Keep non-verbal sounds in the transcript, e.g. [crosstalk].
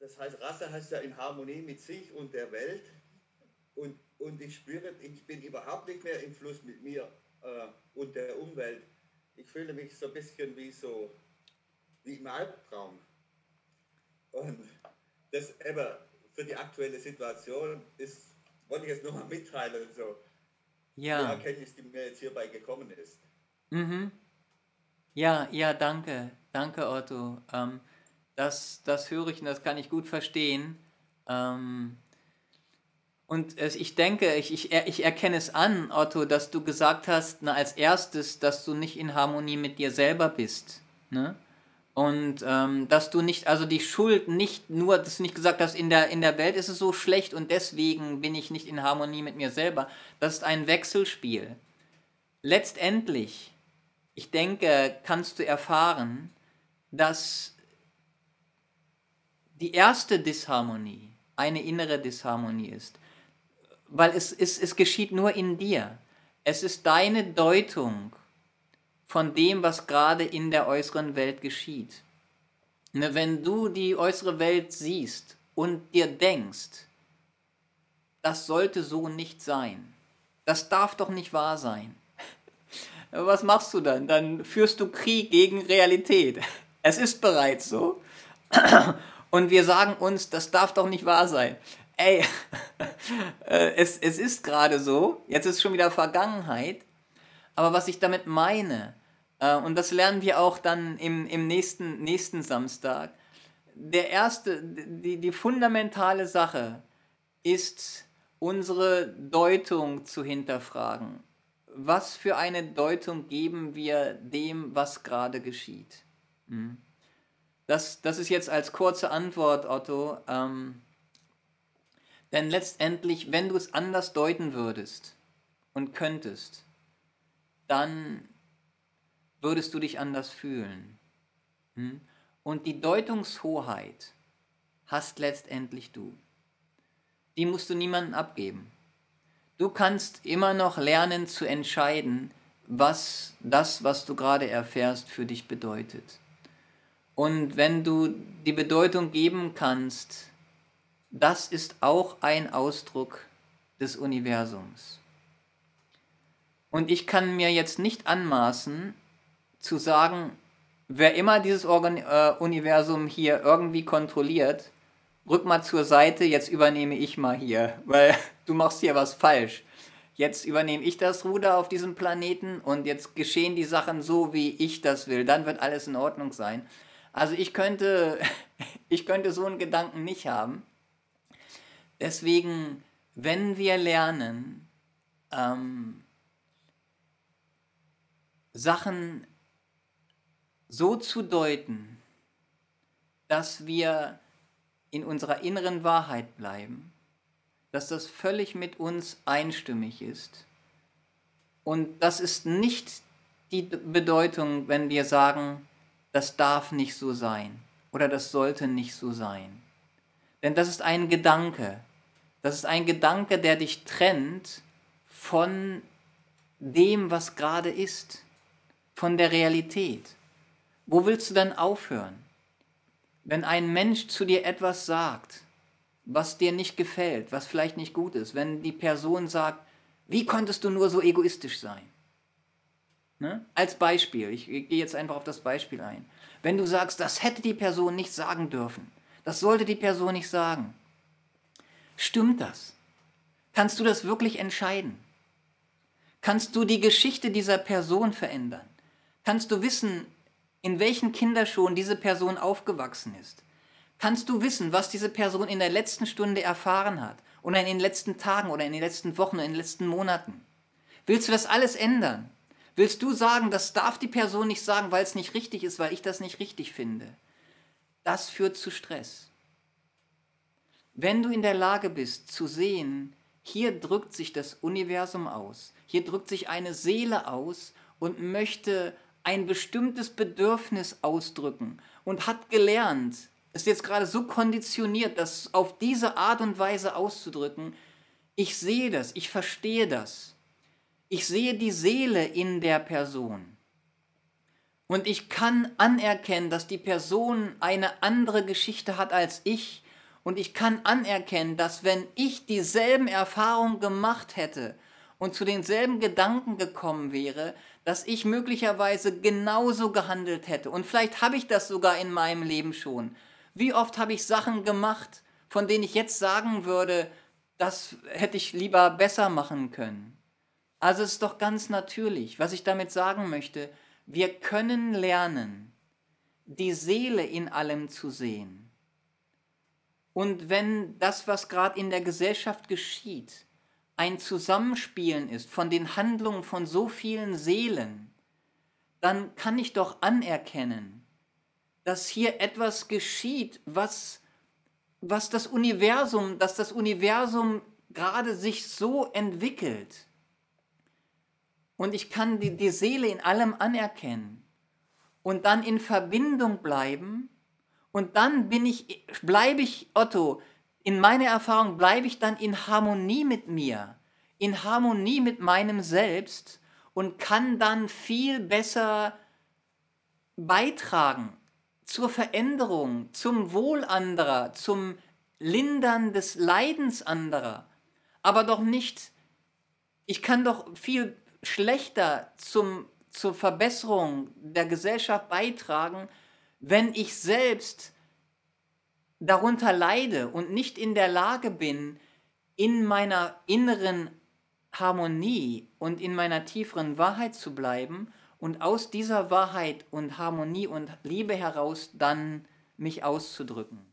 das heißt, Rasse heißt ja in Harmonie mit sich und der Welt. Und, und ich spüre, ich bin überhaupt nicht mehr im Fluss mit mir äh, und der Umwelt. Ich fühle mich so ein bisschen wie so, wie im Albtraum. Und das eben für die aktuelle Situation ist, wollte ich jetzt nochmal mitteilen, so ja. die Erkenntnis, die mir jetzt hierbei gekommen ist. Mhm. Ja, ja, danke. Danke, Otto. Ähm, das, das höre ich und das kann ich gut verstehen. Ähm, und ich denke, ich, ich, ich erkenne es an, Otto, dass du gesagt hast, na, als erstes, dass du nicht in Harmonie mit dir selber bist. Ne? Und ähm, dass du nicht, also die Schuld nicht nur, dass du nicht gesagt hast, in der, in der Welt ist es so schlecht und deswegen bin ich nicht in Harmonie mit mir selber. Das ist ein Wechselspiel. Letztendlich, ich denke, kannst du erfahren, dass die erste Disharmonie eine innere Disharmonie ist. Weil es, es, es geschieht nur in dir. Es ist deine Deutung von dem, was gerade in der äußeren Welt geschieht. Ne, wenn du die äußere Welt siehst und dir denkst, das sollte so nicht sein, das darf doch nicht wahr sein, [laughs] was machst du dann? Dann führst du Krieg gegen Realität. [laughs] Es ist bereits so. Und wir sagen uns, das darf doch nicht wahr sein. Ey, [laughs] äh, es, es ist gerade so, jetzt ist schon wieder Vergangenheit, aber was ich damit meine, äh, und das lernen wir auch dann im, im nächsten, nächsten Samstag. Der erste, die, die fundamentale Sache ist, unsere Deutung zu hinterfragen. Was für eine Deutung geben wir dem, was gerade geschieht? Hm. Das, das ist jetzt als kurze Antwort, Otto. Ähm, denn letztendlich, wenn du es anders deuten würdest und könntest, dann würdest du dich anders fühlen. Hm? Und die Deutungshoheit hast letztendlich du. Die musst du niemandem abgeben. Du kannst immer noch lernen zu entscheiden, was das, was du gerade erfährst, für dich bedeutet. Und wenn du die Bedeutung geben kannst, das ist auch ein Ausdruck des Universums. Und ich kann mir jetzt nicht anmaßen, zu sagen, wer immer dieses Organ äh, Universum hier irgendwie kontrolliert, rück mal zur Seite, jetzt übernehme ich mal hier, [laughs] weil du machst hier was falsch. Jetzt übernehme ich das Ruder auf diesem Planeten und jetzt geschehen die Sachen so, wie ich das will. Dann wird alles in Ordnung sein. Also ich könnte, [laughs] ich könnte so einen Gedanken nicht haben. Deswegen, wenn wir lernen, ähm, Sachen so zu deuten, dass wir in unserer inneren Wahrheit bleiben, dass das völlig mit uns einstimmig ist. Und das ist nicht die Bedeutung, wenn wir sagen, das darf nicht so sein oder das sollte nicht so sein. Denn das ist ein Gedanke. Das ist ein Gedanke, der dich trennt von dem, was gerade ist, von der Realität. Wo willst du dann aufhören? Wenn ein Mensch zu dir etwas sagt, was dir nicht gefällt, was vielleicht nicht gut ist, wenn die Person sagt, wie konntest du nur so egoistisch sein? Ne? Als Beispiel, ich, gehe jetzt einfach auf das Beispiel ein. Wenn du sagst, das hätte die Person nicht sagen dürfen, das sollte die Person nicht sagen, stimmt das? Kannst du das wirklich entscheiden? Kannst du die Geschichte dieser Person verändern? Kannst du wissen, in welchen Kinderschuhen diese Person aufgewachsen ist? Kannst du wissen, was diese Person in der letzten Stunde erfahren hat oder in den letzten Tagen oder in den letzten Wochen oder in den letzten Monaten? Willst du das alles ändern? Willst du sagen, das darf die Person nicht sagen, weil es nicht richtig ist, weil ich das nicht richtig finde? Das führt zu Stress. Wenn du in der Lage bist zu sehen, hier drückt sich das Universum aus, hier drückt sich eine Seele aus und möchte ein bestimmtes Bedürfnis ausdrücken und hat gelernt, ist jetzt gerade so konditioniert, das auf diese Art und Weise auszudrücken, ich sehe das, ich verstehe das. Ich sehe die Seele in der Person. Und ich kann anerkennen, dass die Person eine andere Geschichte hat als ich Und ich kann anerkennen, dass wenn ich dieselben Erfahrungen gemacht hätte und zu denselben Gedanken gekommen wäre, dass ich möglicherweise genauso gehandelt hätte. Und vielleicht habe ich das sogar in meinem Leben schon. Wie oft habe ich Sachen gemacht, von denen ich jetzt sagen würde, das hätte ich lieber besser machen können. Also es ist doch ganz natürlich, was ich damit sagen möchte, wir können lernen, die Seele in allem zu sehen. Und wenn das, was gerade in der Gesellschaft geschieht, ein Zusammenspielen ist von den Handlungen von so vielen Seelen, dann kann ich doch anerkennen, dass hier etwas geschieht, was, was das Universum, dass das Universum gerade sich so entwickelt. Und ich kann die, die Seele in allem anerkennen und dann in Verbindung bleiben. Und dann bin ich, bleibe ich, Otto, in meiner Erfahrung bleibe ich dann in Harmonie mit mir, in Harmonie mit meinem Selbst und kann dann viel besser beitragen zur Veränderung, zum Wohl anderer, zum Lindern des Leidens anderer, aber doch nicht, ich kann doch viel schlechter zum, zur Verbesserung der Gesellschaft beitragen, wenn ich selbst darunter leide und nicht in der Lage bin, in meiner inneren Harmonie und in meiner tieferen Wahrheit zu bleiben und aus dieser Wahrheit und Harmonie und Liebe heraus dann mich auszudrücken.